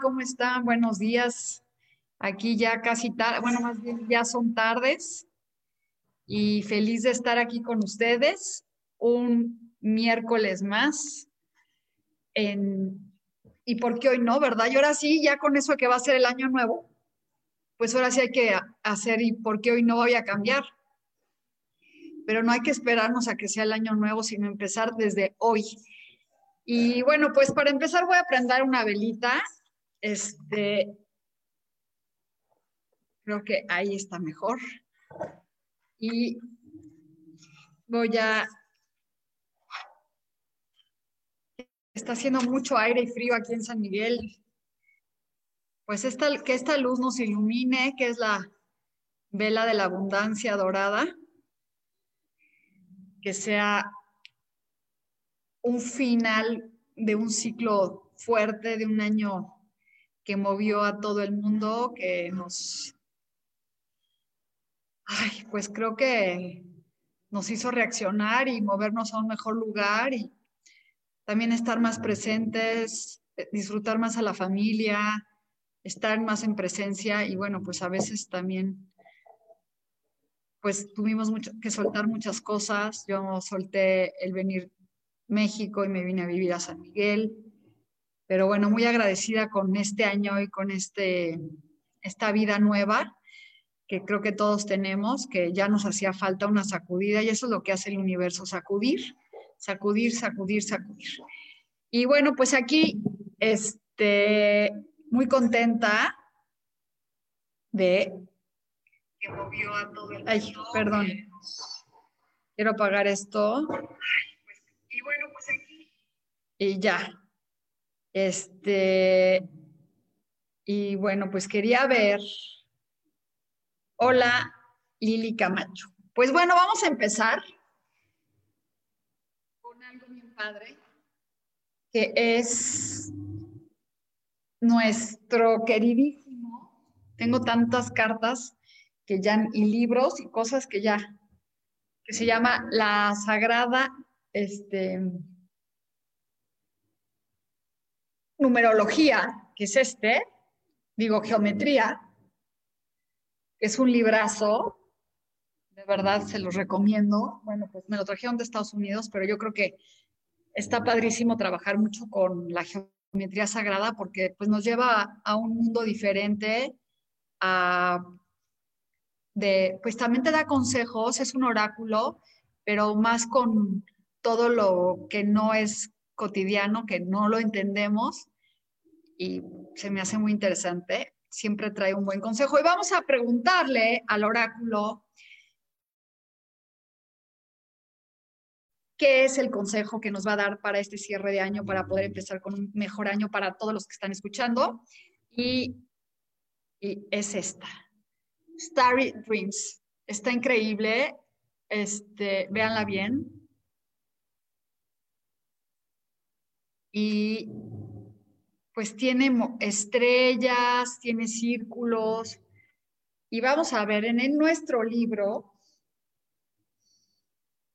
¿Cómo están? Buenos días. Aquí ya casi tarde, bueno, más bien ya son tardes y feliz de estar aquí con ustedes un miércoles más. ¿Y por qué hoy no, verdad? Y ahora sí, ya con eso que va a ser el año nuevo, pues ahora sí hay que hacer y por qué hoy no voy a cambiar. Pero no hay que esperarnos a que sea el año nuevo, sino empezar desde hoy. Y bueno, pues para empezar voy a prender una velita este, creo que ahí está mejor. Y voy a... Está haciendo mucho aire y frío aquí en San Miguel. Pues esta, que esta luz nos ilumine, que es la vela de la abundancia dorada, que sea un final de un ciclo fuerte, de un año que movió a todo el mundo, que nos, ay, pues creo que nos hizo reaccionar y movernos a un mejor lugar y también estar más presentes, eh, disfrutar más a la familia, estar más en presencia y bueno, pues a veces también pues tuvimos mucho, que soltar muchas cosas. Yo solté el venir México y me vine a vivir a San Miguel. Pero bueno, muy agradecida con este año y con este, esta vida nueva que creo que todos tenemos, que ya nos hacía falta una sacudida y eso es lo que hace el universo, sacudir, sacudir, sacudir, sacudir. Y bueno, pues aquí, este, muy contenta de que movió a todo el Ay, perdón. Quiero apagar esto. y bueno, pues aquí. Y ya, este, y bueno, pues quería ver. Hola, Lili Camacho. Pues bueno, vamos a empezar con algo bien padre, que es nuestro queridísimo. Tengo tantas cartas que ya, y libros y cosas que ya, que se llama La Sagrada, este, numerología, que es este, digo geometría, es un librazo, de verdad se los recomiendo. Bueno, pues me lo trajeron de Estados Unidos, pero yo creo que está padrísimo trabajar mucho con la geometría sagrada porque pues nos lleva a un mundo diferente, de, pues también te da consejos, es un oráculo, pero más con todo lo que no es cotidiano, que no lo entendemos y se me hace muy interesante. Siempre trae un buen consejo. Y vamos a preguntarle al oráculo qué es el consejo que nos va a dar para este cierre de año, para poder empezar con un mejor año para todos los que están escuchando. Y, y es esta. Starry Dreams. Está increíble. Este, véanla bien. Y pues tiene estrellas, tiene círculos. Y vamos a ver en nuestro libro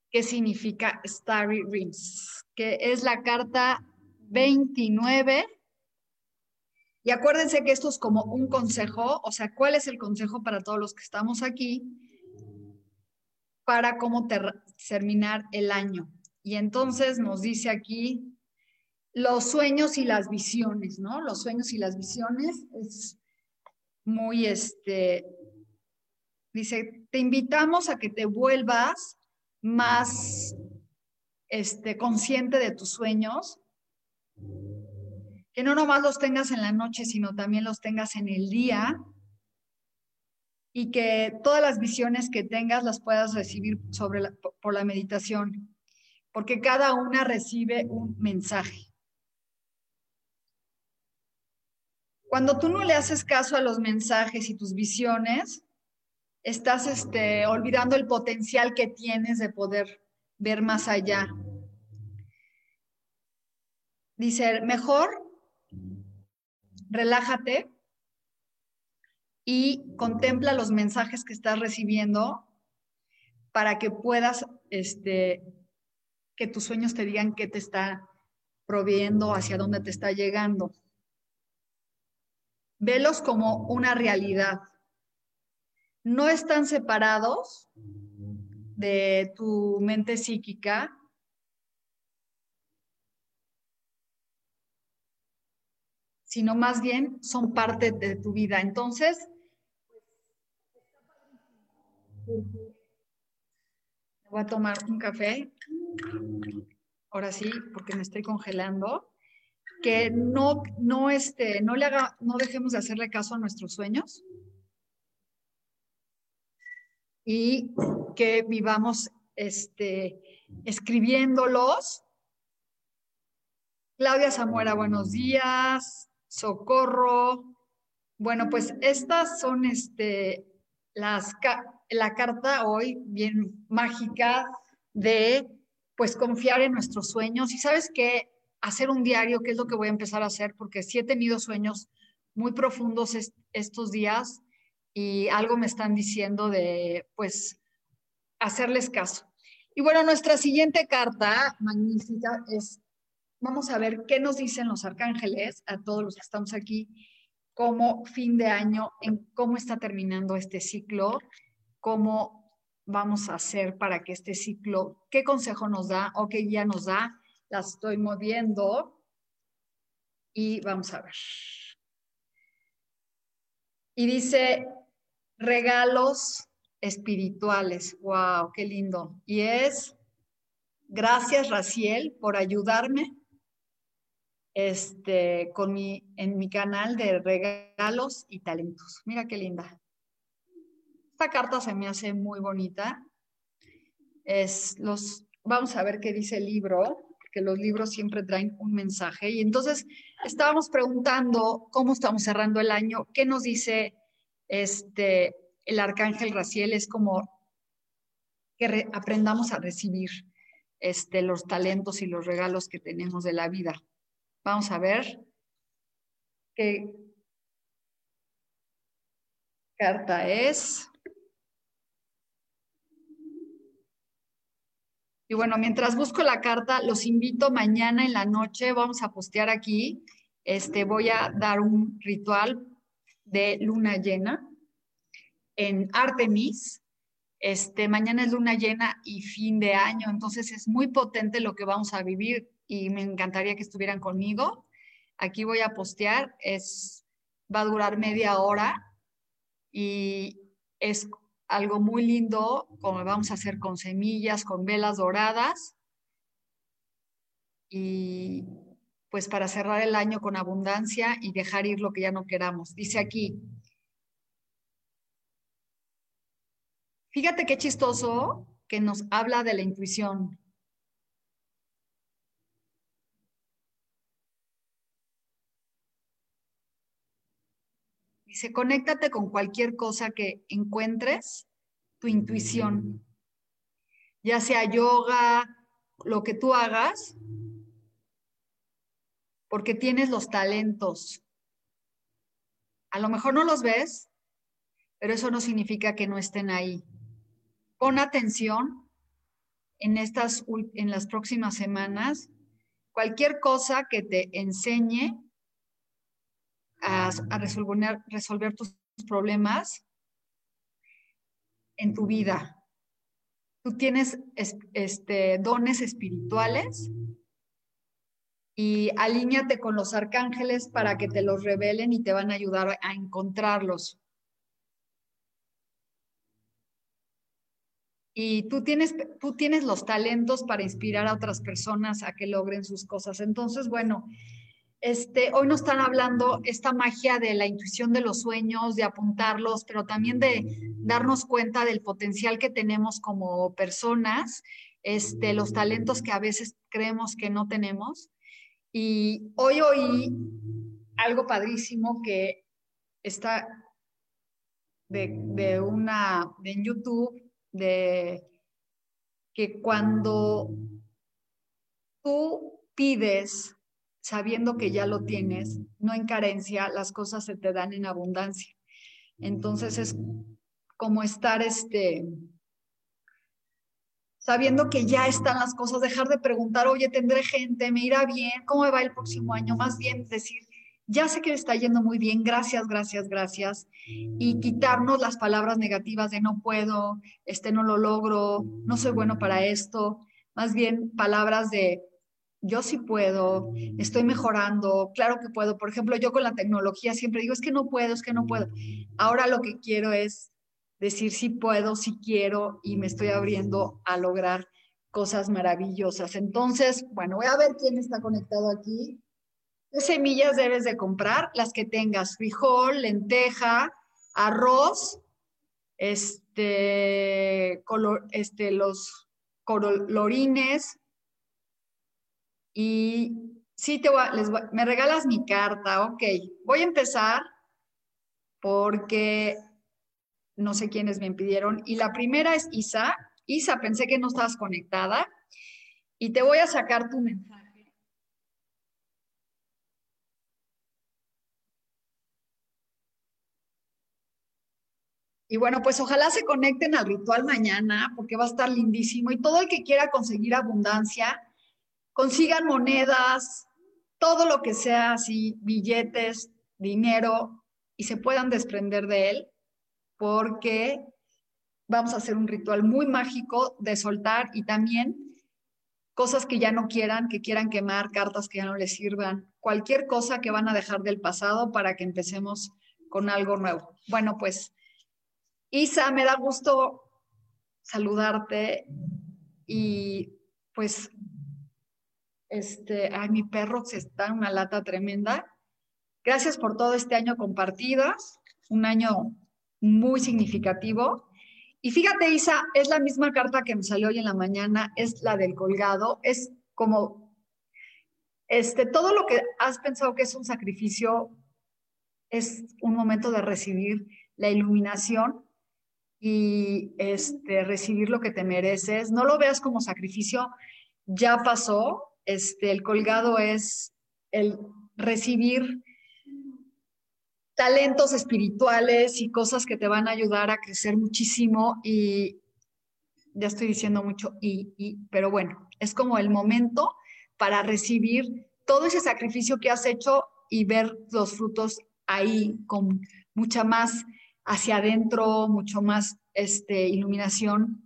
qué significa Starry Rings, que es la carta 29. Y acuérdense que esto es como un consejo, o sea, ¿cuál es el consejo para todos los que estamos aquí para cómo terminar el año? Y entonces nos dice aquí los sueños y las visiones, ¿no? Los sueños y las visiones es muy, este, dice, te invitamos a que te vuelvas más este, consciente de tus sueños, que no nomás los tengas en la noche, sino también los tengas en el día y que todas las visiones que tengas las puedas recibir sobre por la meditación, porque cada una recibe un mensaje. Cuando tú no le haces caso a los mensajes y tus visiones, estás este, olvidando el potencial que tienes de poder ver más allá. Dice, mejor relájate y contempla los mensajes que estás recibiendo para que puedas, este, que tus sueños te digan qué te está proveyendo, hacia dónde te está llegando. Velos como una realidad. No están separados de tu mente psíquica, sino más bien son parte de tu vida. Entonces, voy a tomar un café. Ahora sí, porque me estoy congelando. Que no, no, este, no le haga, no dejemos de hacerle caso a nuestros sueños. Y que vivamos este, escribiéndolos. Claudia Zamora, buenos días. Socorro. Bueno, pues estas son este, las, la carta hoy bien mágica de pues confiar en nuestros sueños. Y sabes qué, hacer un diario, que es lo que voy a empezar a hacer, porque sí he tenido sueños muy profundos estos días y algo me están diciendo de pues hacerles caso. Y bueno, nuestra siguiente carta magnífica es, vamos a ver qué nos dicen los arcángeles a todos los que estamos aquí como fin de año, en cómo está terminando este ciclo, cómo vamos a hacer para que este ciclo, qué consejo nos da o qué guía nos da. Las estoy moviendo y vamos a ver. Y dice, regalos espirituales. ¡Wow! ¡Qué lindo! Y es, gracias Raciel por ayudarme este, con mi, en mi canal de regalos y talentos. Mira qué linda. Esta carta se me hace muy bonita. Es los, vamos a ver qué dice el libro, que los libros siempre traen un mensaje. Y entonces estábamos preguntando cómo estamos cerrando el año, qué nos dice este, el arcángel Raciel. Es como que aprendamos a recibir este, los talentos y los regalos que tenemos de la vida. Vamos a ver qué carta es. Y bueno, mientras busco la carta, los invito mañana en la noche, vamos a postear aquí, este, voy a dar un ritual de luna llena en Artemis. Este, mañana es luna llena y fin de año, entonces es muy potente lo que vamos a vivir y me encantaría que estuvieran conmigo. Aquí voy a postear, es, va a durar media hora y es algo muy lindo, como vamos a hacer con semillas, con velas doradas y pues para cerrar el año con abundancia y dejar ir lo que ya no queramos. Dice aquí, fíjate qué chistoso que nos habla de la intuición. Dice, conéctate con cualquier cosa que encuentres, tu intuición, ya sea yoga, lo que tú hagas, porque tienes los talentos. A lo mejor no los ves, pero eso no significa que no estén ahí. Pon atención en estas en las próximas semanas cualquier cosa que te enseñe a, resolver, resolver tus problemas en tu vida. Tú tienes este, dones espirituales y alíñate con los arcángeles para que te los revelen y te van a ayudar a encontrarlos. Y tú tienes, tú tienes los talentos para inspirar a otras personas a que logren sus cosas. Entonces, bueno, este, hoy nos están hablando esta magia de la intuición de los sueños, de apuntarlos, pero también de darnos cuenta del potencial que tenemos como personas, este, los talentos que a veces creemos que no tenemos. Y hoy oí algo padrísimo que está de, una, de en YouTube, de que cuando tú pides sabiendo que ya lo tienes, no en carencia, las cosas se te dan en abundancia. Entonces es como estar este sabiendo que ya están las cosas, dejar de preguntar, oye, tendré gente, me irá bien, ¿cómo me va el próximo año? Más bien decir, ya sé que me está yendo muy bien, gracias, gracias, gracias, y quitarnos las palabras negativas de no puedo, este no lo logro, no soy bueno para esto, más bien palabras de yo sí puedo, estoy mejorando, claro que puedo. Por ejemplo, yo con la tecnología siempre digo, es que no puedo, es que no puedo. Ahora lo que quiero es decir sí puedo, sí quiero y me estoy abriendo a lograr cosas maravillosas. Entonces, bueno, voy a ver quién está conectado aquí. ¿Qué semillas debes de comprar? Las que tengas, frijol, lenteja, arroz, este, color, este, los colorines y sí te voy, les me regalas mi carta, ok. Voy a empezar porque no sé quiénes me pidieron. Y la primera es Isa. Isa, pensé que no estabas conectada. Y te voy a sacar tu mensaje. Y bueno, pues ojalá se conecten al ritual mañana porque va a estar lindísimo. Y todo el que quiera conseguir abundancia, consigan monedas, todo lo que sea así, billetes, dinero, y se puedan desprender de él, porque vamos a hacer un ritual muy mágico de soltar y también cosas que ya no quieran, que quieran quemar, cartas que ya no les sirvan, cualquier cosa que van a dejar del pasado para que empecemos con algo nuevo. Bueno, pues Isa, me da gusto saludarte y pues este, ay, mi perro se está una lata tremenda. Gracias por todo este año compartidas, un año muy significativo. Y fíjate, Isa, es la misma carta que me salió hoy en la mañana, es la del colgado, es como, este, todo lo que has pensado que es un sacrificio, es un momento de recibir la iluminación y este, recibir lo que te mereces. No lo veas como sacrificio, ya pasó, este, el colgado es el recibir talentos espirituales y cosas que te van a ayudar a crecer muchísimo y ya estoy diciendo mucho y, y, pero bueno, es como el momento para recibir todo ese sacrificio que has hecho y ver los frutos ahí con mucha más hacia adentro, mucho más este, iluminación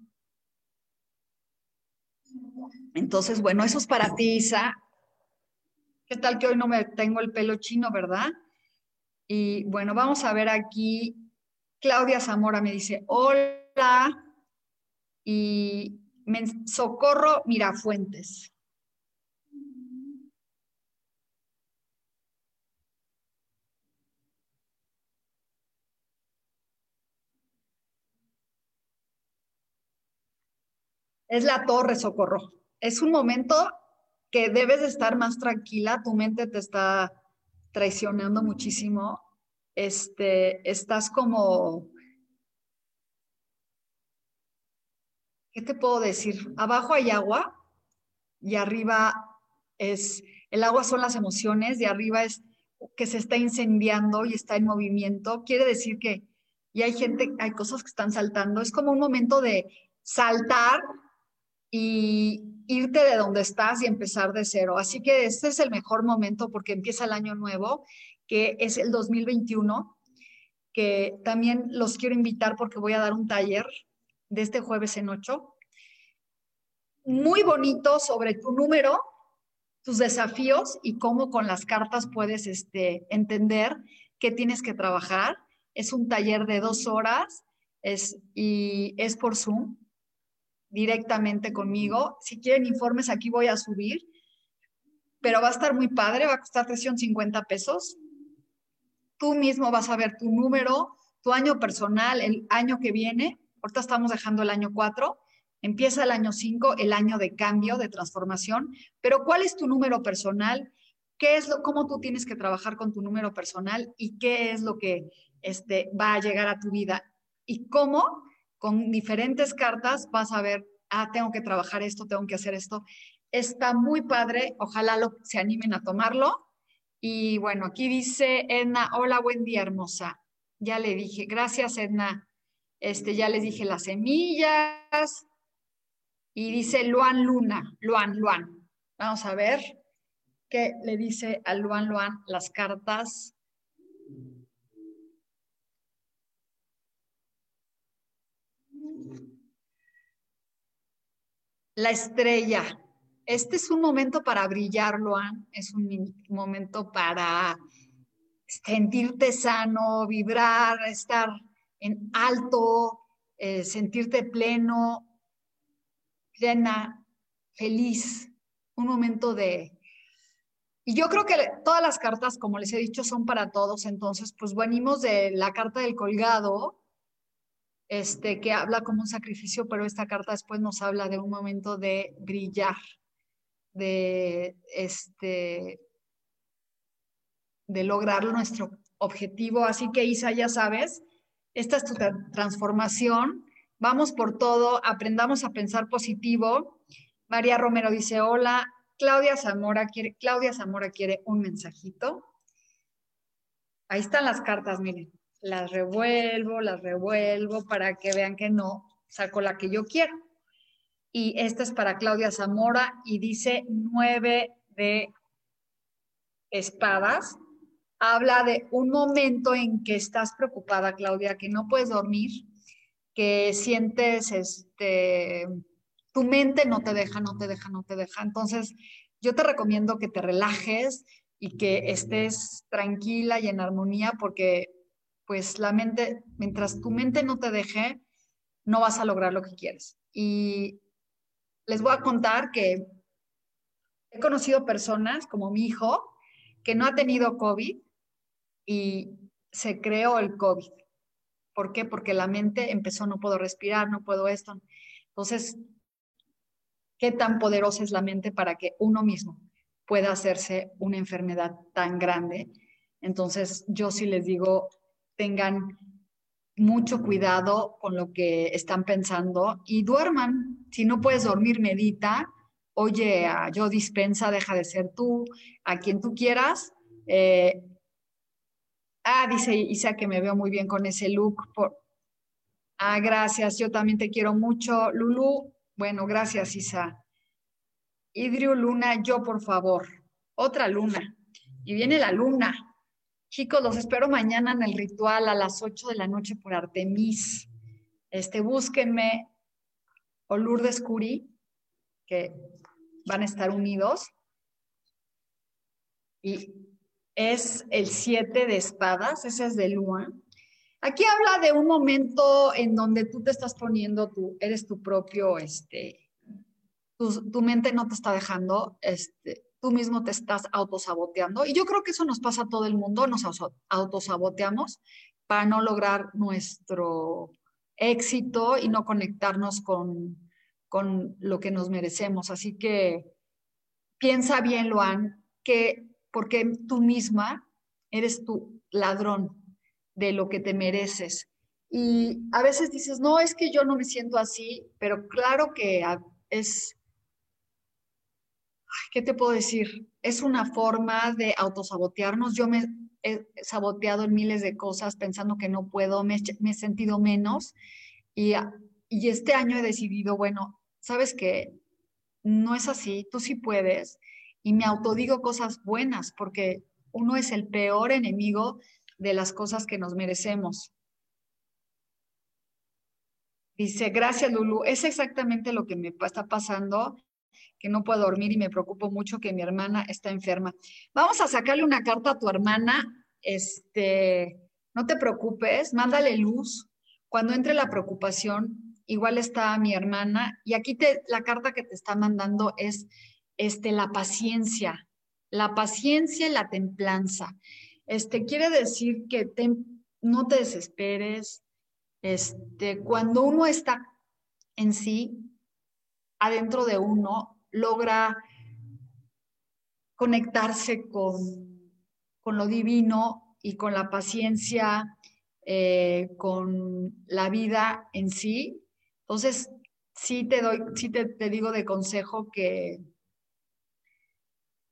entonces, bueno, eso es para ti, Isa. ¿Qué tal que hoy no me tengo el pelo chino, verdad? Y bueno, vamos a ver aquí. Claudia Zamora me dice, hola. Y me, Socorro Mirafuentes. Es la torre, Socorro. Es un momento que debes de estar más tranquila, tu mente te está traicionando muchísimo, este, estás como, ¿qué te puedo decir? Abajo hay agua y arriba es, el agua son las emociones y arriba es que se está incendiando y está en movimiento, quiere decir que y hay gente, hay cosas que están saltando, es como un momento de saltar y irte de donde estás y empezar de cero. Así que este es el mejor momento porque empieza el año nuevo, que es el 2021, que también los quiero invitar porque voy a dar un taller de este jueves en 8, muy bonito sobre tu número tus desafíos y cómo con las cartas puedes este, entender qué tienes que trabajar. Es un taller de dos horas es, y es por Zoom directamente conmigo. Si quieren informes, aquí voy a subir, pero va a estar muy padre, va a costar 350 pesos. Tú mismo vas a ver tu número, tu año personal, el año que viene. Ahorita estamos dejando el año 4 Empieza el año 5, el año de cambio, de transformación, pero ¿cuál es tu número personal? ¿Qué es lo, cómo tú tienes que trabajar con tu número personal y qué es lo que este, va a llegar a tu vida? Y cómo con diferentes cartas vas a ver, ah, tengo que trabajar esto, tengo que hacer esto. Está muy padre, ojalá lo, se animen a tomarlo. Y bueno, aquí dice Edna, hola, buen día, hermosa. Ya le dije, gracias, Edna. Este, ya les dije las semillas, y dice Luan Luna, Luan, Luan. Vamos a ver qué le dice a Luan Luan las cartas. La estrella. Este es un momento para brillar. Es un momento para sentirte sano, vibrar, estar en alto, eh, sentirte pleno, llena, feliz, un momento de... Y yo creo que todas las cartas, como les he dicho, son para todos. Entonces, pues venimos de la carta del colgado, este, que habla como un sacrificio, pero esta carta después nos habla de un momento de brillar, de, este, de lograr nuestro objetivo. Así que, Isa, ya sabes, esta es tu transformación Vamos por todo, aprendamos a pensar positivo. María Romero dice, hola. Claudia Zamora quiere, Claudia Zamora quiere un mensajito. Ahí están las cartas, miren. Las revuelvo, las revuelvo para que vean que no saco la que yo quiero. Y esta es para Claudia Zamora y dice nueve de espadas. Habla de un momento en que estás preocupada, Claudia, que no puedes dormir, que sientes, este, tu mente no te deja, no te deja, no te deja. Entonces, yo te recomiendo que te relajes y que estés tranquila y en armonía porque pues la mente, mientras tu mente no te deje, no vas a lograr lo que quieres. Y les voy a contar que he conocido personas como mi hijo que no ha tenido COVID y se creó el COVID. ¿Por qué? Porque la mente empezó, no puedo respirar, no puedo esto. Entonces, ¿qué tan poderosa es la mente para que uno mismo pueda hacerse una enfermedad tan grande? Entonces, yo sí les digo, tengan mucho cuidado con lo que están pensando y duerman. Si no puedes dormir, medita. Oye, yo dispensa, deja de ser tú, a quien tú quieras. Eh, Ah, dice Isa que me veo muy bien con ese look. Ah, gracias, yo también te quiero mucho. Lulu, bueno, gracias Isa. Idrio Luna, yo por favor. Otra luna. Y viene la luna. Chicos, los espero mañana en el ritual a las 8 de la noche por Artemis. Este, búsquenme o Lourdes que van a estar unidos. Y es el siete de espadas, ese es de Luan. Aquí habla de un momento en donde tú te estás poniendo, tú eres tu propio, este, tu, mente no te está dejando, este, tú mismo te estás autosaboteando. Y yo creo que eso nos pasa a todo el mundo, nos autosaboteamos para no lograr nuestro éxito y no conectarnos con, con lo que nos merecemos. Así que piensa bien, Luan, que porque tú misma eres tu ladrón de lo que te mereces. Y a veces dices, no, es que yo no me siento así, pero claro que es, ¿qué te puedo decir? Es una forma de autosabotearnos. Yo me he saboteado en miles de cosas pensando que no puedo, me, he sentido menos y, y este año he decidido, bueno, sabes que no es así, tú sí puedes y me autodigo cosas buenas porque uno es el peor enemigo de las cosas que nos merecemos. Dice, gracias Lulu, es exactamente lo que me está pasando que no puedo dormir y me preocupo mucho que mi hermana está enferma. Vamos a sacarle una carta a tu hermana. Este, no te preocupes, mándale luz. Cuando entre la preocupación, igual está mi hermana. Y aquí te, la carta que te está mandando es este, la paciencia, la paciencia y la templanza. Este, quiere decir que no te desesperes. Este, cuando uno está en sí, adentro de uno, logra conectarse con, con lo divino y con la paciencia, eh, con la vida en sí. Entonces, sí te doy, sí te, te digo de consejo que,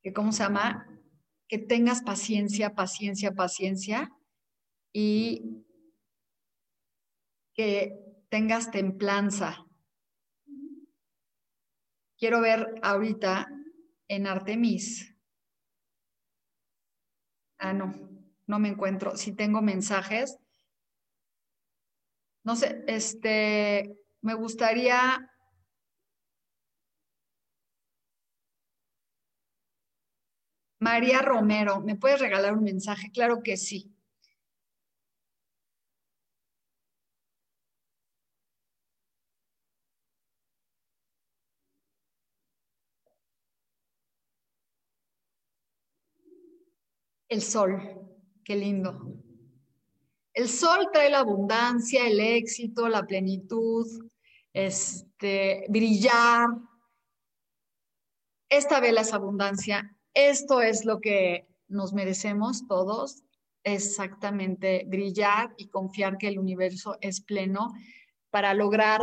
que, ¿cómo se llama? Que tengas paciencia, paciencia, paciencia y que tengas templanza Quiero ver ahorita en Artemis. Ah, no, no me encuentro. Si tengo mensajes. No sé, este, me gustaría María Romero, ¿me puedes regalar un mensaje? Claro que sí. El sol, qué lindo. El sol trae la abundancia, el éxito, la plenitud, este, brillar. Esta vela es abundancia. Esto es lo que nos merecemos todos, exactamente brillar y confiar que el universo es pleno para lograr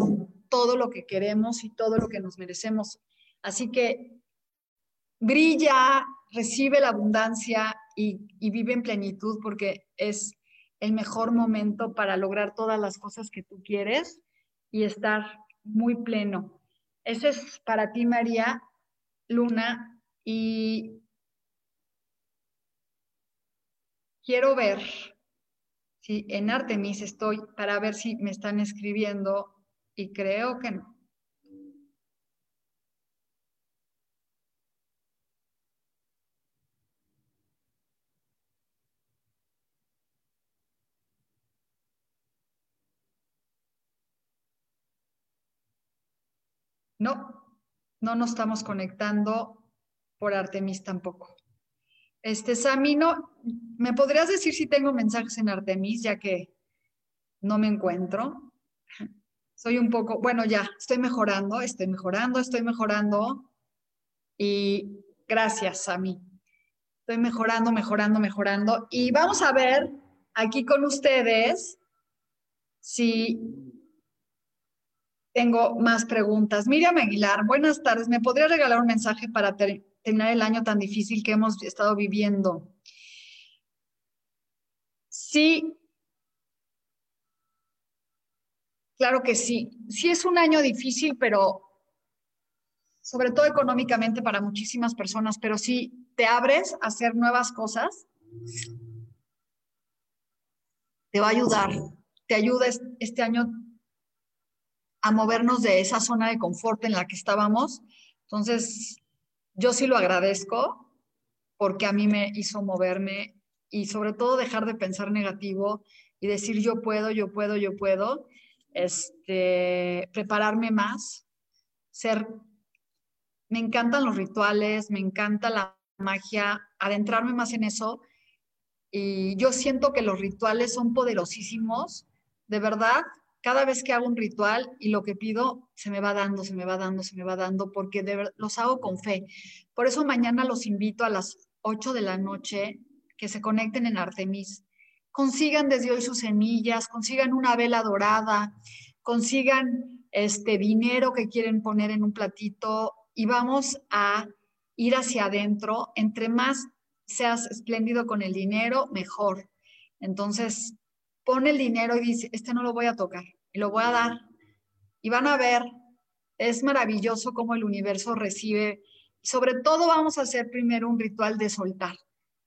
todo lo que queremos y todo lo que nos merecemos. Así que brilla, recibe la abundancia y, vive en plenitud porque es el mejor momento para lograr todas las cosas que tú quieres y estar muy pleno. Ese es para ti, María Luna, y quiero ver si en Artemis estoy para ver si me están escribiendo y creo que no. No, no nos estamos conectando por Artemis tampoco. Este, Sami, ¿me podrías decir si tengo mensajes en Artemis, ya que no me encuentro? Soy un poco, bueno, ya, estoy mejorando, estoy mejorando, estoy mejorando. Y gracias, Sami. Estoy mejorando, mejorando, mejorando. Y vamos a ver aquí con ustedes si tengo más preguntas. Miriam Aguilar, buenas tardes. ¿Me podría regalar un mensaje para terminar el año tan difícil que hemos estado viviendo? Sí. Claro que sí. Sí es un año difícil, pero sobre todo económicamente para muchísimas personas, pero si te abres a hacer nuevas cosas, te va a ayudar. Te ayuda este año a movernos de esa zona de confort en la que estábamos. Entonces, yo sí lo agradezco porque a mí me hizo moverme y sobre todo dejar de pensar negativo y decir yo puedo, yo puedo, yo puedo, este, prepararme más, ser, me encantan los rituales, me encanta la magia, adentrarme más en eso y yo siento que los rituales son poderosísimos, de verdad, cada vez que hago un ritual y lo que pido se me va dando, se me va dando, se me va dando, porque los hago con fe. Por eso mañana los invito a las 8 de la noche que se conecten en Artemis. Consigan desde hoy sus semillas, consigan una vela dorada, consigan este dinero que quieren poner en un platito y vamos a ir hacia adentro. Entre más seas espléndido con el dinero, mejor. Entonces, pone el dinero y dice, este no lo voy a tocar, y lo voy a dar. Y van a ver, es maravilloso cómo el universo recibe. Sobre todo vamos a hacer primero un ritual de soltar.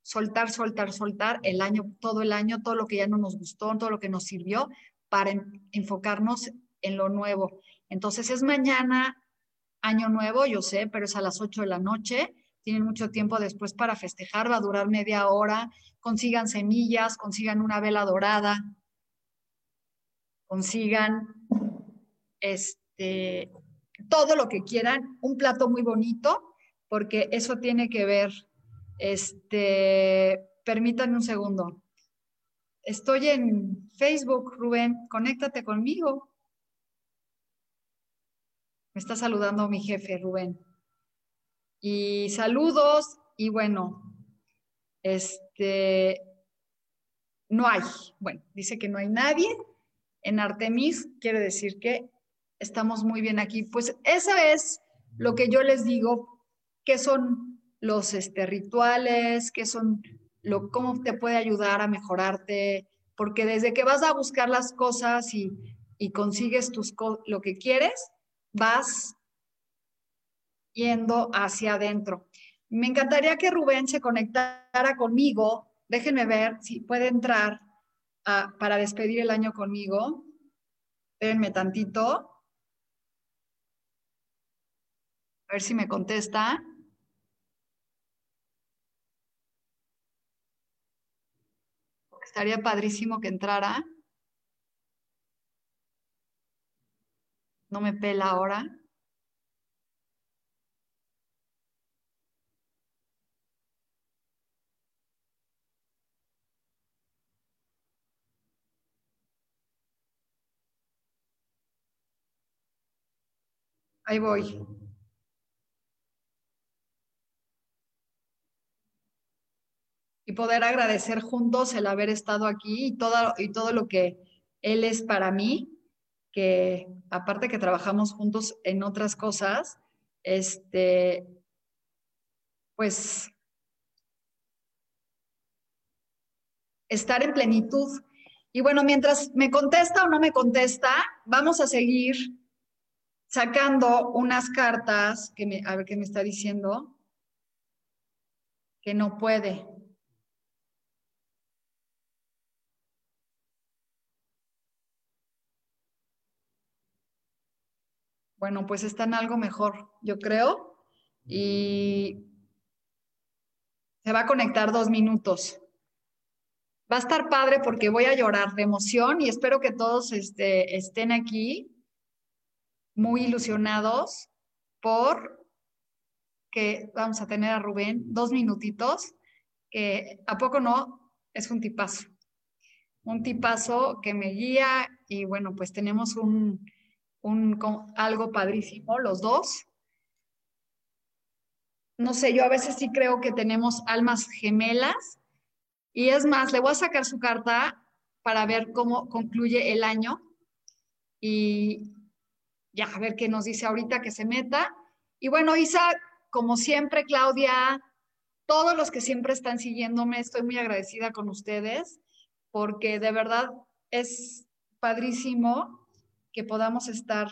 Soltar, soltar, soltar el año, todo el año, todo lo que ya no nos gustó, todo lo que nos sirvió para enfocarnos en lo nuevo. Entonces es mañana año nuevo, yo sé, pero es a las 8 de la noche. Tienen mucho tiempo después para festejar, va a durar media hora. Consigan semillas, consigan una vela dorada, consigan este, todo lo que quieran, un plato muy bonito, porque eso tiene que ver, este, permítanme un segundo. Estoy en Facebook, Rubén, conéctate conmigo. Me está saludando mi jefe, Rubén. Y saludos, y bueno, este, no hay, bueno, dice que no hay nadie en Artemis, quiere decir que estamos muy bien aquí. Pues eso es lo que yo les digo, que son los este, rituales, que son lo, cómo te puede ayudar a mejorarte, porque desde que vas a buscar las cosas y, y consigues tus, lo que quieres, vas yendo hacia adentro. Me encantaría que Rubén se conectara conmigo. Déjenme ver si puede entrar para despedir el año conmigo. Espérenme tantito. A ver si me contesta. Estaría padrísimo que entrara. No me pela ahora. Ahí voy. Y poder agradecer juntos el haber estado aquí y todo, y todo lo que Él es para mí, que aparte que trabajamos juntos en otras cosas, este, pues estar en plenitud. Y bueno, mientras me contesta o no me contesta, vamos a seguir sacando unas cartas que me, a ver qué me está diciendo, que no puede. Bueno, pues está en algo mejor, yo creo, y se va a conectar dos minutos. Va a estar padre porque voy a llorar de emoción y espero que todos este, estén aquí muy ilusionados por que vamos a tener a Rubén dos minutitos, que a poco no es un tipazo, un tipazo que me guía y bueno, pues tenemos un, un algo padrísimo los dos. No sé, yo a veces sí creo que tenemos almas gemelas y es más, le voy a sacar su carta para ver cómo concluye el año y, ya, a ver qué nos dice ahorita que se meta. Y bueno, Isa, como siempre, Claudia, todos los que siempre están siguiéndome, estoy muy agradecida con ustedes porque de verdad es padrísimo que podamos estar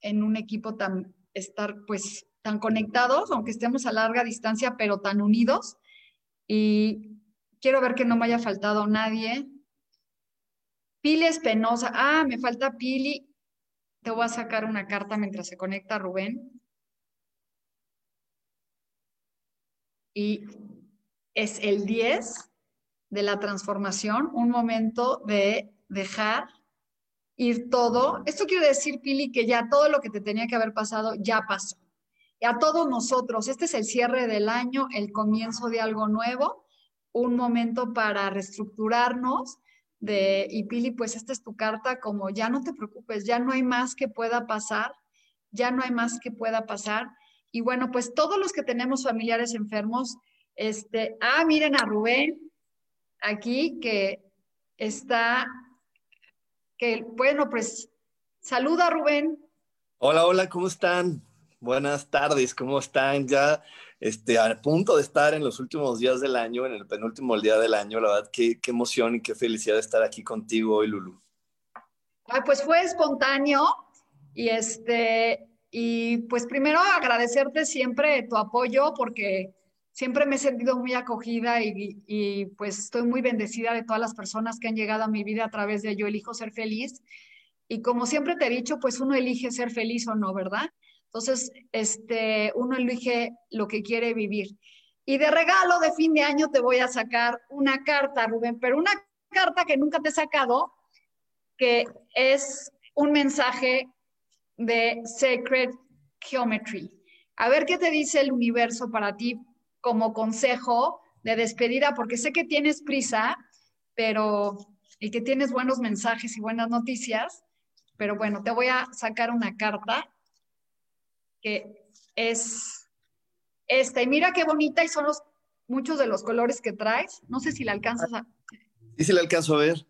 en un equipo tan, estar pues tan conectados, aunque estemos a larga distancia, pero tan unidos. Y quiero ver que no me haya faltado nadie. Pili Espenosa, ah, me falta Pili te voy a sacar una carta mientras se conecta Rubén. Y es el 10 de la transformación, un momento de dejar ir todo. Esto quiere decir, Pili, que ya todo lo que te tenía que haber pasado ya pasó. Y a todos nosotros, este es el cierre del año, el comienzo de algo nuevo, un momento para reestructurarnos de, y Pili, pues esta es tu carta, como ya no te preocupes, ya no hay más que pueda pasar, ya no hay más que pueda pasar. Y bueno, pues todos los que tenemos familiares enfermos, este, ah, miren a Rubén aquí que está, que bueno, pues saluda Rubén. Hola, hola, ¿cómo están? Buenas tardes, ¿cómo están? Ya este, a punto de estar en los últimos días del año, en el penúltimo día del año, la verdad, qué, qué emoción y qué felicidad estar aquí contigo hoy, Lulu. Ay, pues fue espontáneo y este, y pues primero agradecerte siempre tu apoyo porque siempre me he sentido muy acogida y, y, pues estoy muy bendecida de todas las personas que han llegado a mi vida a través de Yo elijo ser feliz. Y como siempre te he dicho, pues uno elige ser feliz o no, ¿verdad? Entonces, este, uno elige lo que quiere vivir. Y de regalo de fin de año te voy a sacar una carta, Rubén, pero una carta que nunca te he sacado, que es un mensaje de Sacred Geometry. A ver qué te dice el universo para ti como consejo de despedida, porque sé que tienes prisa, pero y que tienes buenos mensajes y buenas noticias, pero bueno, te voy a sacar una carta que es esta. Y mira qué bonita y son los, muchos de los colores que traes. No sé si la alcanzas a... Sí, sí la alcanzo a ver.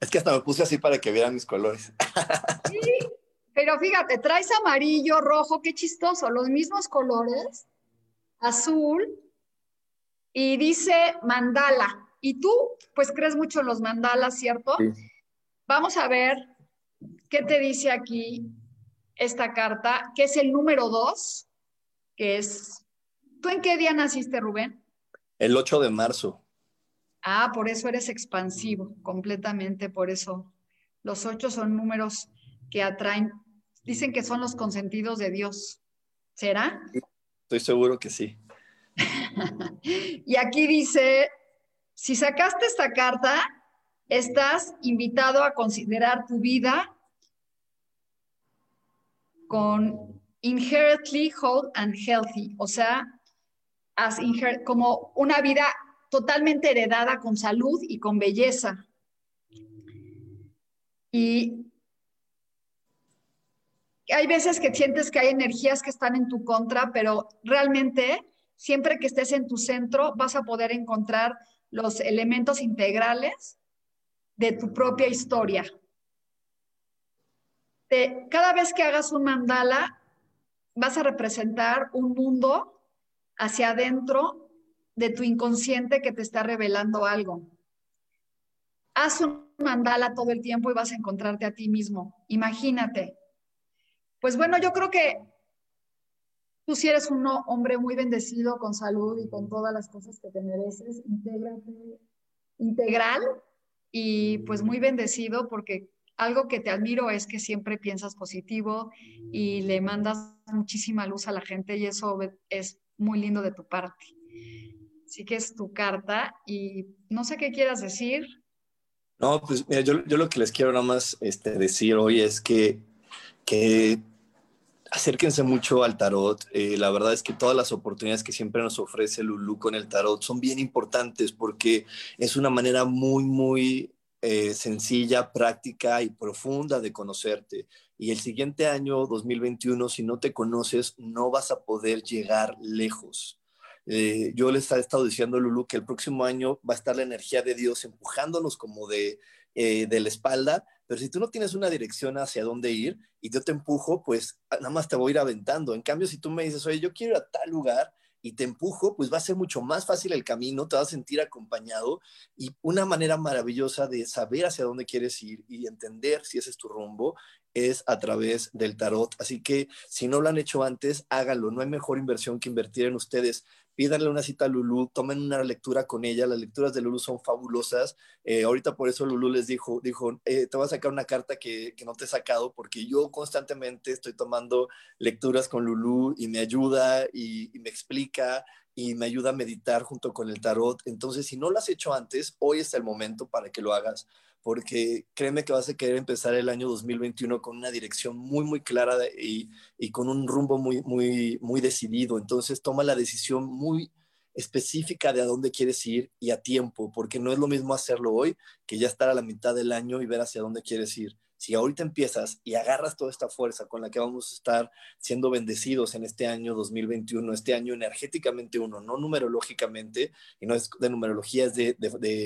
Es que hasta me puse así para que vieran mis colores. Sí, pero fíjate, traes amarillo, rojo, qué chistoso, los mismos colores, azul, y dice mandala. Y tú, pues crees mucho en los mandalas, ¿cierto? Vamos a ver qué te dice aquí esta carta, que es el número dos, que es... ¿Tú en qué día naciste, Rubén? El 8 de marzo. Ah, por eso eres expansivo, completamente por eso. Los ocho son números que atraen Dicen que son los consentidos de Dios. ¿Será? Estoy seguro que sí. y aquí dice, si sacaste esta carta, estás invitado a considerar tu vida con inherently whole and healthy, o sea, como una vida totalmente heredada con salud y con belleza. Y hay veces que sientes que hay energías que están en tu contra, pero realmente siempre que estés en tu centro vas a poder encontrar los elementos integrales de tu propia historia. Cada vez que hagas un mandala, vas a representar un mundo hacia adentro de tu inconsciente que te está revelando algo. Haz un mandala todo el tiempo y vas a encontrarte a ti mismo. Imagínate, pues bueno, yo creo que tú si eres un hombre muy bendecido con salud y con todas las cosas que te mereces, integral y pues muy bendecido porque algo que te admiro es que siempre piensas positivo y le mandas muchísima luz a la gente y eso es muy lindo de tu parte. Así que es tu carta y no sé qué quieras decir. No, pues mira, yo, yo lo que les quiero nada más este, decir hoy es que, que acérquense mucho al tarot. Eh, la verdad es que todas las oportunidades que siempre nos ofrece Lulu con el tarot son bien importantes porque es una manera muy, muy eh, sencilla, práctica y profunda de conocerte. Y el siguiente año, 2021, si no te conoces, no vas a poder llegar lejos. Eh, yo les he estado diciendo a Lulu que el próximo año va a estar la energía de Dios empujándonos como de, de la espalda pero si tú no tienes una dirección hacia dónde ir y yo te empujo, pues nada más te voy a ir aventando. En cambio, si tú me dices, oye, yo quiero a tal lugar y te empujo, pues va a ser mucho más fácil el camino, te vas a sentir acompañado y una manera maravillosa de saber hacia dónde quieres ir y entender si ese es tu rumbo es a través del tarot. Así que si no lo han hecho antes, háganlo. No hay mejor inversión que invertir en ustedes pídanle una cita a Lulu, tomen una lectura con ella, las lecturas de Lulu son fabulosas. Eh, ahorita por eso Lulu les dijo, dijo, eh, te voy a sacar una carta que, que, no te he sacado porque yo constantemente estoy tomando lecturas con Lulu y me ayuda y, y me explica y me ayuda a meditar junto con el tarot. Entonces, si no lo has hecho antes, hoy es el momento para que lo hagas porque créeme que vas a querer empezar el año 2021 con una dirección muy, muy clara y, y, con un rumbo muy, muy, muy decidido. Entonces toma la decisión muy específica de a dónde quieres ir y a tiempo, porque no es lo mismo hacerlo hoy que ya estar a la mitad del año y ver hacia dónde quieres ir si ahorita empiezas y agarras toda esta fuerza con la que vamos a estar siendo bendecidos en este año 2021, este año energéticamente uno, no numerológicamente, y no es de numerología, es de,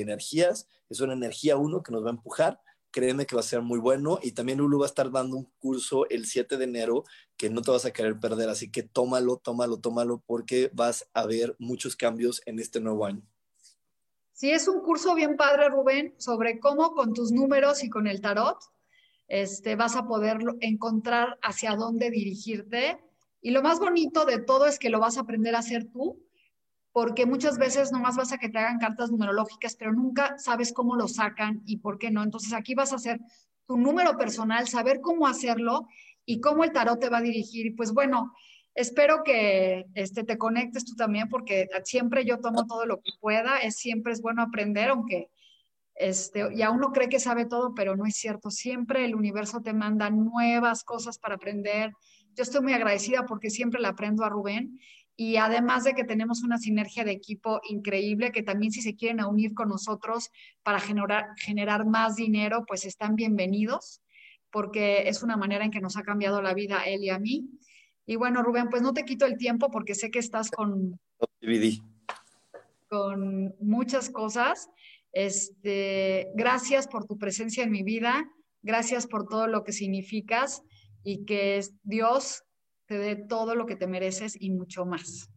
energías, es una energía uno que nos va a empujar, créeme que va a ser muy bueno y también Lulu va a estar dando un curso el 7 de enero que no te vas a querer perder, así que tómalo, tómalo, tómalo porque vas a ver muchos cambios en este nuevo año. Sí, es un curso bien padre, Rubén, sobre cómo con tus números y con el tarot este, vas a poder encontrar hacia dónde dirigirte. Y lo más bonito de todo es que lo vas a aprender a hacer tú, porque muchas veces nomás vas a que te hagan cartas numerológicas, pero nunca sabes cómo lo sacan y por qué no. Entonces aquí vas a hacer tu número personal, saber cómo hacerlo y cómo el tarot te va a dirigir. Pues bueno, espero que este, te conectes tú también porque siempre yo tomo todo lo que pueda, es, siempre es bueno aprender, aunque este, ya uno cree que sabe todo, pero no es cierto. Siempre el universo te manda nuevas cosas para aprender. Yo estoy muy agradecida porque siempre le aprendo a Rubén y además de que tenemos una sinergia de equipo increíble, que también si se quieren unir con nosotros para generar, generar más dinero, pues están bienvenidos, porque es una manera en que nos ha cambiado la vida él y a mí. Y bueno, Rubén, pues no te quito el tiempo porque sé que estás con, con muchas cosas. Este, gracias por tu presencia en mi vida, gracias por todo lo que significas y que Dios te dé todo lo que te mereces y mucho más.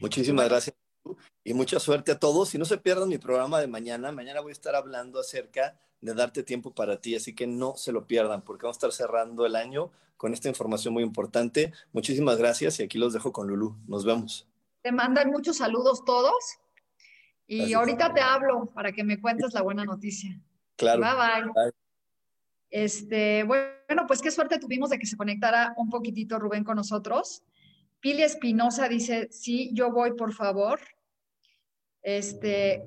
Muchísimas gracias y mucha suerte a todos. Y no se pierdan mi programa de mañana. Mañana voy a estar hablando acerca de darte tiempo para ti, así que no se lo pierdan porque vamos a estar cerrando el año con esta información muy importante. Muchísimas gracias y aquí los dejo con Lulu. Nos vemos. Te mandan muchos saludos todos y ahorita te hablo para que me cuentes la buena noticia. Claro. bye. bye. Este, bueno, pues qué suerte tuvimos de que se conectara un poquitito Rubén con nosotros. Pili Espinosa dice, sí, yo voy, por favor. Este,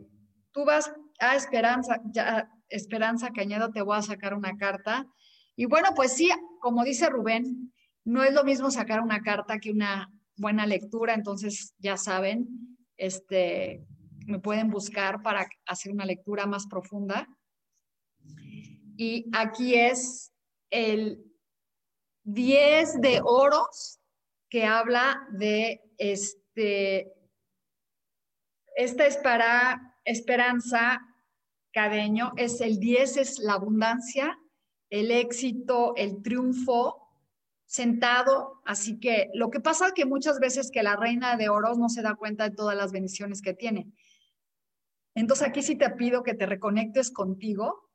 tú vas a Esperanza, ya, Esperanza Cañedo, te voy a sacar una carta. Y bueno, pues sí, como dice Rubén, no es lo mismo sacar una carta que una buena lectura, entonces ya saben, este, me pueden buscar para hacer una lectura más profunda. Y aquí es el 10 de oros que habla de este, esta es para esperanza cadeño, es el 10 es la abundancia, el éxito, el triunfo sentado, así que lo que pasa es que muchas veces que la reina de oros no se da cuenta de todas las bendiciones que tiene. Entonces aquí sí te pido que te reconectes contigo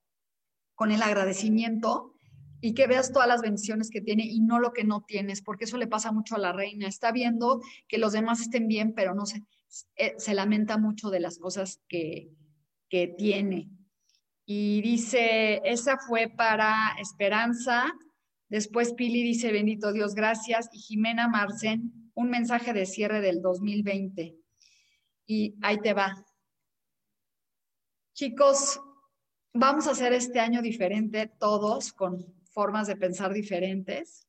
con el agradecimiento y que veas todas las bendiciones que tiene y no lo que no tienes, porque eso le pasa mucho a la reina. Está viendo que los demás estén bien, pero no se, eh, se lamenta mucho de las cosas que, que tiene. Y dice, esa fue para Esperanza. Después Pili dice, bendito Dios, gracias. Y Jimena Marcen, un mensaje de cierre del 2020. Y ahí te va. Chicos, vamos a hacer este año diferente todos, con formas de pensar diferentes.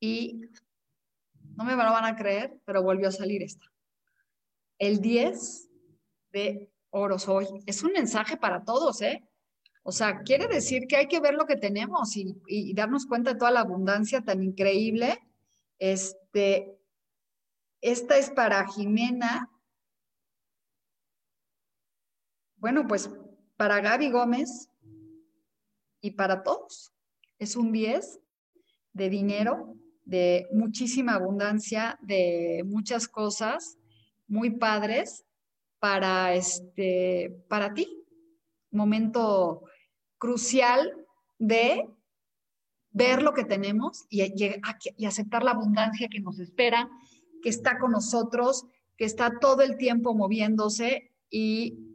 Y no me lo van a creer, pero volvió a salir esta. El 10 de oros hoy es un mensaje para todos, ¿eh? O sea, quiere decir que hay que ver lo que tenemos y, darnos cuenta de toda la abundancia tan increíble. Este, esta es para Jimena. Bueno, pues para Gaby Gómez y para todos. Es un 10 de dinero, de muchísima abundancia, de muchas cosas muy padres para, este, para ti. Momento crucial de ver lo que tenemos y, y, aceptar la abundancia que nos espera, que está con nosotros, que está todo el tiempo moviéndose y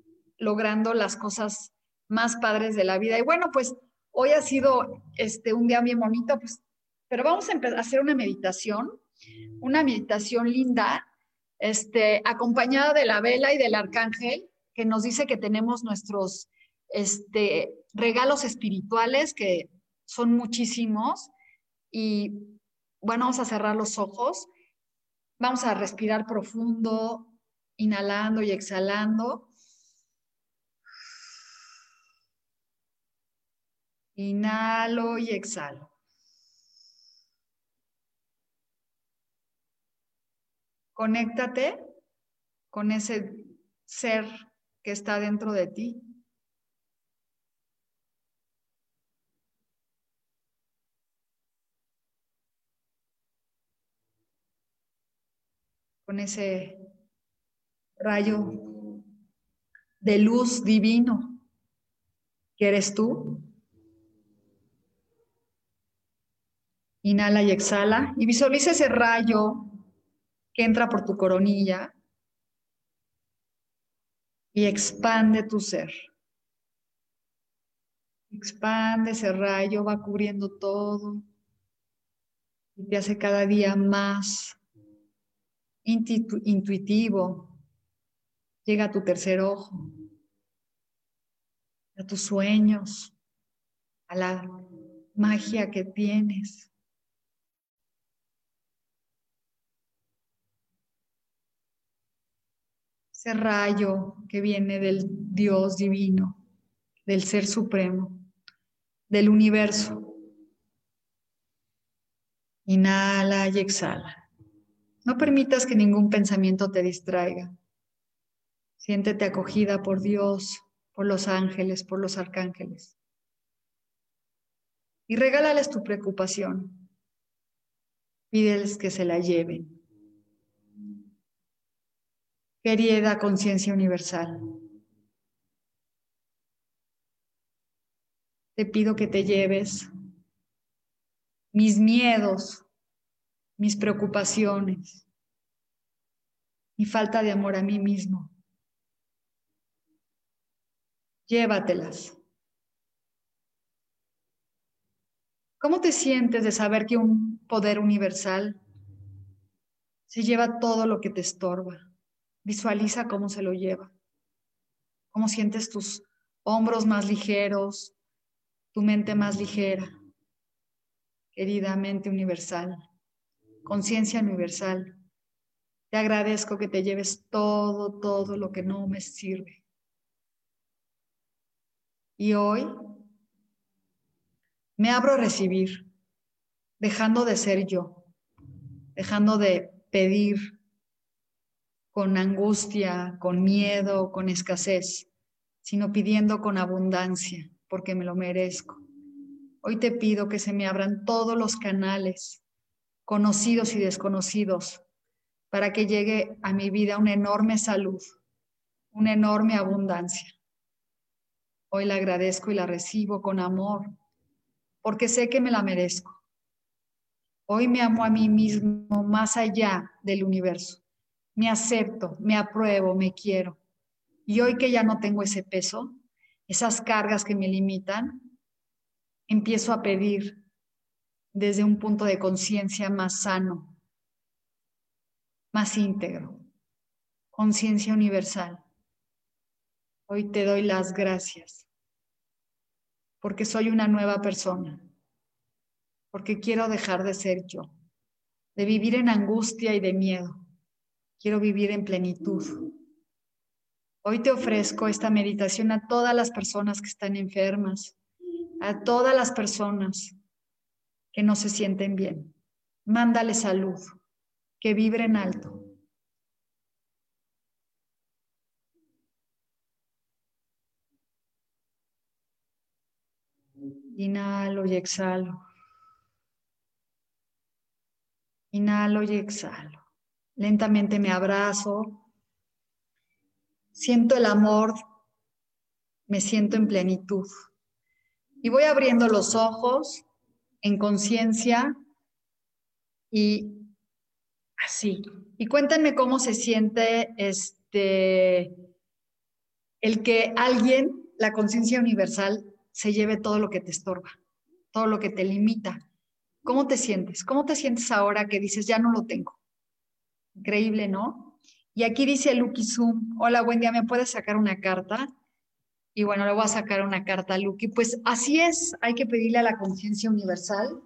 logrando las cosas más padres de la vida. Y bueno, pues hoy ha sido este, un día bien bonito, pues, pero vamos a hacer una meditación, una meditación linda, este, acompañada de la vela y del arcángel, que nos dice que tenemos nuestros este, regalos espirituales, que son muchísimos. Y bueno, vamos a cerrar los ojos, vamos a respirar profundo, inhalando y exhalando. Inhalo y exhalo. Conéctate con ese ser que está dentro de ti. Con ese rayo de luz divino que eres tú. Inhala y exhala y visualiza ese rayo que entra por tu coronilla y expande tu ser. Expande ese rayo, va cubriendo todo, y te hace cada día más intuitivo. Llega a tu tercer ojo, a tus sueños, a la magia que tienes. Ese rayo que viene del Dios divino, del Ser Supremo, del universo. Inhala y exhala. No permitas que ningún pensamiento te distraiga. Siéntete acogida por Dios, por los ángeles, por los arcángeles. Y regálales tu preocupación. Pídeles que se la lleven. Querida conciencia universal, te pido que te lleves mis miedos, mis preocupaciones, mi falta de amor a mí mismo. Llévatelas. ¿Cómo te sientes de saber que un poder universal se lleva todo lo que te estorba? Visualiza cómo se lo lleva. Cómo sientes tus hombros más ligeros, tu mente más ligera querida mente universal, conciencia universal, te agradezco que te lleves todo, todo lo que no me sirve. Y hoy me abro a recibir, dejando de ser yo, dejando de pedir con angustia, con miedo, con escasez, sino pidiendo con abundancia, porque me lo merezco. Hoy te pido que se me abran todos los canales, conocidos y desconocidos, para que llegue a mi vida una enorme salud, una enorme abundancia. Hoy la agradezco y la recibo con amor, porque sé que me la merezco. Hoy me amo a mí mismo más allá del universo. Me acepto, me apruebo, me quiero. Y hoy que ya no tengo ese peso, esas cargas que me limitan, empiezo a pedir desde un punto de conciencia más sano, más íntegro, conciencia universal. Hoy te doy las gracias porque soy una nueva persona, porque quiero dejar de ser yo, de vivir en angustia y de miedo. Quiero vivir en plenitud. Hoy te ofrezco esta meditación a todas las personas que están enfermas, a todas las personas que no se sienten bien. Mándale salud, que vibren alto. Inhalo y exhalo. Inhalo y exhalo. Lentamente me abrazo. Siento el amor. Me siento en plenitud. Y voy abriendo los ojos en conciencia y así. Y cuéntenme cómo se siente este el que alguien, la conciencia universal, se lleve todo lo que te estorba, todo lo que te limita. ¿Cómo te sientes? ¿Cómo te sientes ahora que dices, ya no lo tengo? Increíble, ¿no? Y aquí dice Lucky Zoom, hola, buen día, ¿me puedes sacar una carta? Y bueno, le voy a sacar una carta a Lucky. Pues así es, hay que pedirle a la conciencia universal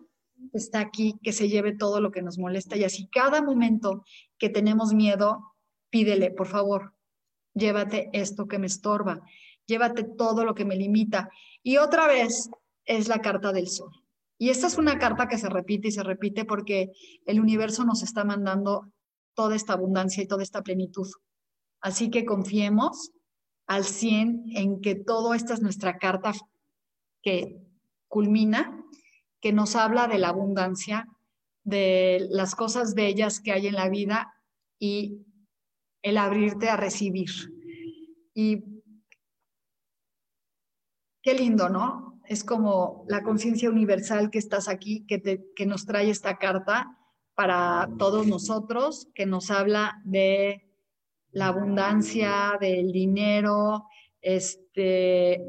que está aquí, que se lleve todo lo que nos molesta. Y así cada momento que tenemos miedo, pídele, por favor, llévate esto que me estorba, llévate todo lo que me limita. Y otra vez es la carta del sol. Y esta es una carta que se repite y se repite porque el universo nos está mandando toda esta abundancia y toda esta plenitud. Así que confiemos al 100 en que todo esta es nuestra carta que culmina, que nos habla de la abundancia, de las cosas bellas que hay en la vida y el abrirte a recibir. Y qué lindo, ¿no? Es como la conciencia universal que estás aquí, que, que nos trae esta carta para todos nosotros, que nos habla de la abundancia, del dinero, este,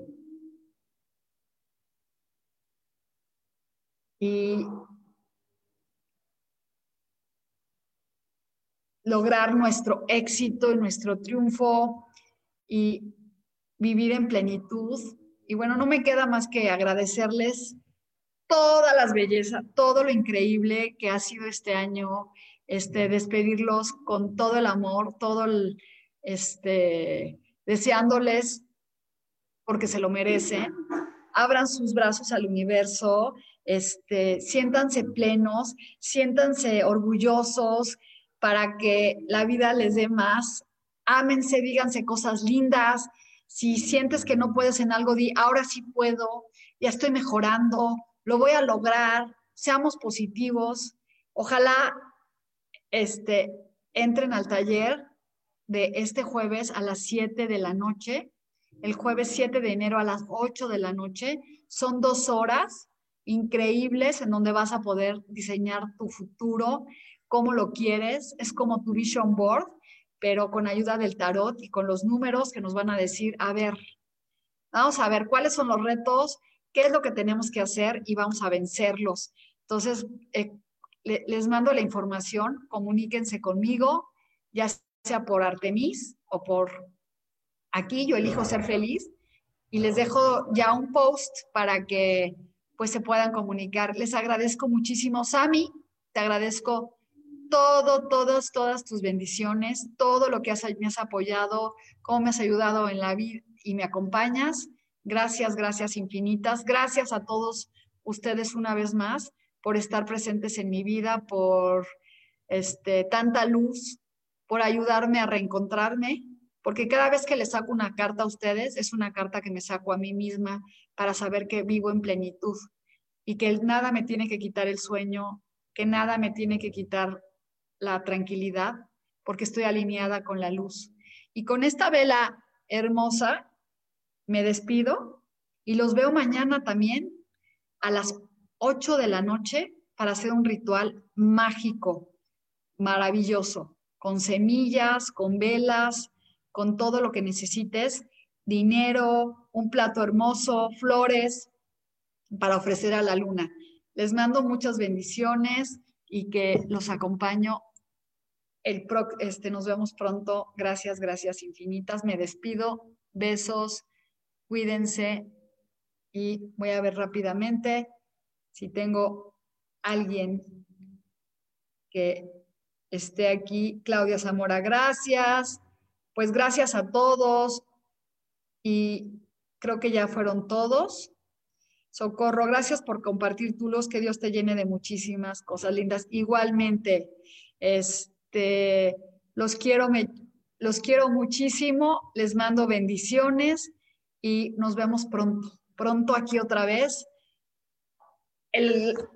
y lograr nuestro éxito y nuestro triunfo y vivir en plenitud. Y bueno, no me queda más que agradecerles todas las bellezas, todo lo increíble que ha sido este año, este, despedirlos con todo el amor, todo el, este, deseándoles, porque se lo merecen, abran sus brazos al universo, este, siéntanse plenos, siéntanse orgullosos para que la vida les dé más, ámense, díganse cosas lindas, si sientes que no puedes en algo, di, ahora sí puedo, ya estoy mejorando, lo voy a lograr, seamos positivos. Ojalá este, entren al taller de este jueves a las 7 de la noche, el jueves 7 de enero a las 8 de la noche. Son dos horas increíbles en donde vas a poder diseñar tu futuro, cómo lo quieres. Es como tu vision board, pero con ayuda del tarot y con los números que nos van a decir, a ver, vamos a ver cuáles son los retos, qué es lo que tenemos que hacer y vamos a vencerlos. Entonces, eh, les mando la información, comuníquense conmigo, ya sea por Artemis o por aquí, yo elijo ser feliz y les dejo ya un post para que pues se puedan comunicar. Les agradezco muchísimo, Sami, te agradezco todo, todas, todas tus bendiciones, todo lo que has, me has apoyado, cómo me has ayudado en la vida y me acompañas. Gracias, gracias infinitas. Gracias a todos ustedes una vez más por estar presentes en mi vida, por este, tanta luz, por ayudarme a reencontrarme, porque cada vez que les saco una carta a ustedes, es una carta que me saco a mí misma para saber que vivo en plenitud y que nada me tiene que quitar el sueño, que nada me tiene que quitar la tranquilidad, porque estoy alineada con la luz. Y con esta vela hermosa, me despido y los veo mañana también a las 8 de la noche para hacer un ritual mágico, maravilloso, con semillas, con velas, con todo lo que necesites, dinero, un plato hermoso, flores, para ofrecer a la luna. Les mando muchas bendiciones y que los acompaño. El este, nos vemos pronto. Gracias, gracias infinitas. Me despido. Besos. Cuídense. Y voy a ver rápidamente si tengo alguien que esté aquí. Claudia Zamora, gracias. Pues gracias a todos. Y creo que ya fueron todos. Socorro, gracias por compartir tu luz, que Dios te llene de muchísimas cosas lindas. Igualmente, este, los quiero, me, los quiero muchísimo, les mando bendiciones y nos vemos pronto, pronto aquí otra vez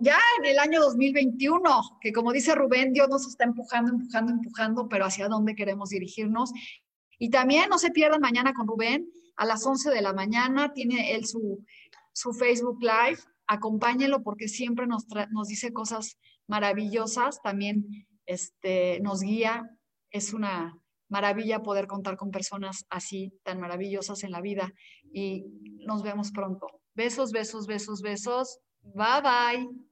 ya en el año 2021, que como dice Rubén, Dios nos está empujando, empujando, empujando, pero hacia dónde queremos dirigirnos. Y también no se pierdan mañana con Rubén a las 11 de la mañana, tiene él su, su Facebook Live, acompáñenlo porque siempre nos, nos dice cosas maravillosas, también este, nos guía, es una maravilla poder contar con personas así tan maravillosas en la vida y nos vemos pronto. Besos, besos, besos, besos. Bye bye.